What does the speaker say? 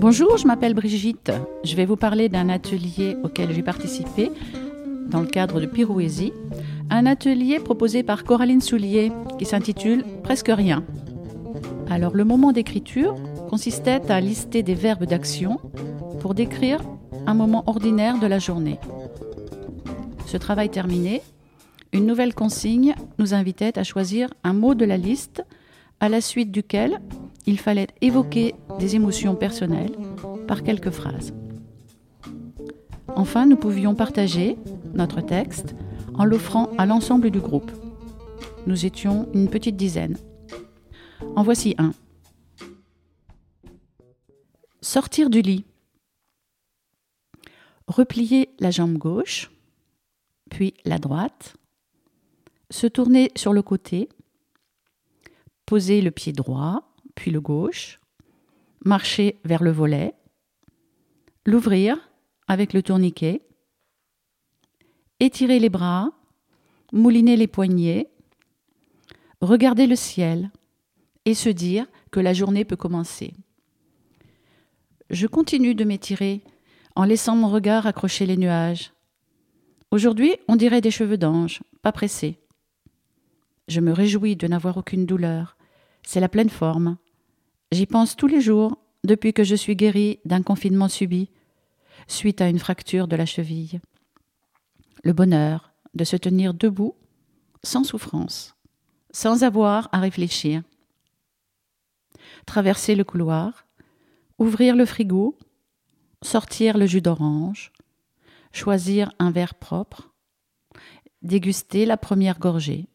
Bonjour, je m'appelle Brigitte. Je vais vous parler d'un atelier auquel j'ai participé dans le cadre de Pirouésie. Un atelier proposé par Coraline Soulier qui s'intitule Presque rien. Alors le moment d'écriture consistait à lister des verbes d'action pour décrire un moment ordinaire de la journée. Ce travail terminé, une nouvelle consigne nous invitait à choisir un mot de la liste à la suite duquel il fallait évoquer des émotions personnelles par quelques phrases. Enfin, nous pouvions partager notre texte en l'offrant à l'ensemble du groupe. Nous étions une petite dizaine. En voici un. Sortir du lit. Replier la jambe gauche, puis la droite. Se tourner sur le côté. Poser le pied droit, puis le gauche. Marcher vers le volet. L'ouvrir avec le tourniquet. Étirer les bras. Mouliner les poignets. Regarder le ciel et se dire que la journée peut commencer. Je continue de m'étirer en laissant mon regard accrocher les nuages. Aujourd'hui, on dirait des cheveux d'ange, pas pressés. Je me réjouis de n'avoir aucune douleur. C'est la pleine forme. J'y pense tous les jours depuis que je suis guérie d'un confinement subi, suite à une fracture de la cheville. Le bonheur de se tenir debout, sans souffrance, sans avoir à réfléchir. Traverser le couloir, ouvrir le frigo, sortir le jus d'orange, choisir un verre propre, déguster la première gorgée.